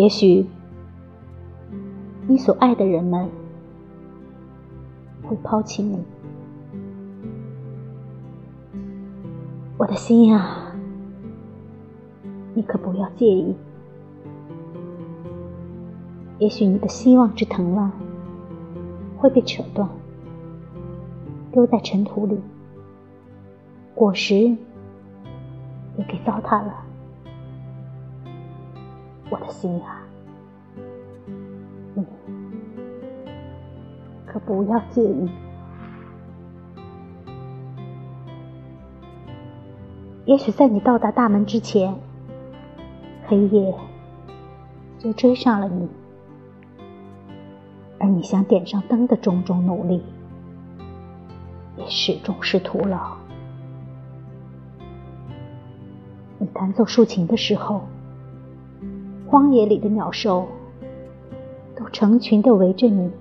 也许你所爱的人们会抛弃你，我的心呀，你可不要介意。也许你的希望之藤蔓会被扯断，丢在尘土里，果实也给糟蹋了。我的心啊，不要介意。也许在你到达大门之前，黑夜就追上了你，而你想点上灯的种种努力，也始终是徒劳。你弹奏竖琴的时候。荒野里的鸟兽都成群的围着你，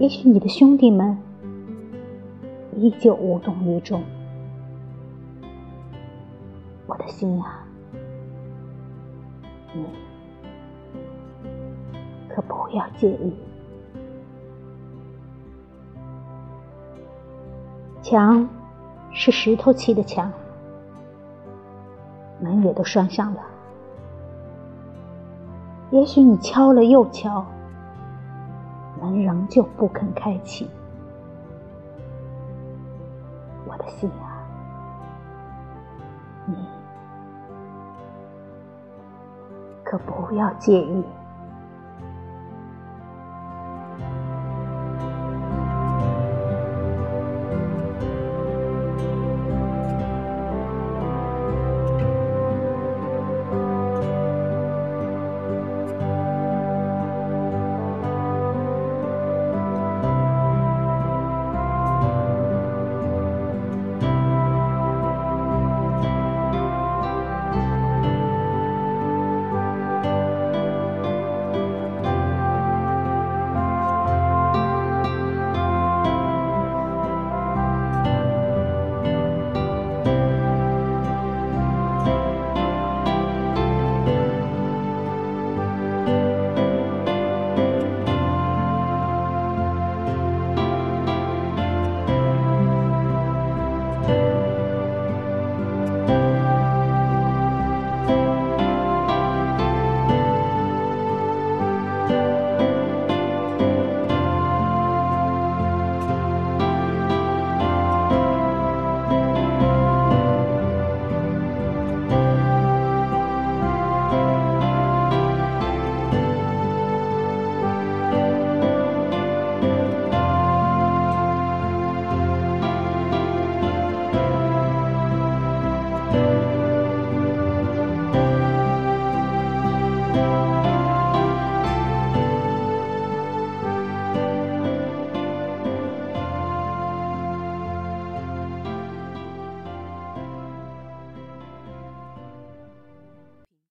也许你的兄弟们依旧无动于衷。我的心啊，你可不要介意。墙是石头砌的墙，门也都拴上了。也许你敲了又敲，门仍旧不肯开启。我的心啊，你可不要介意。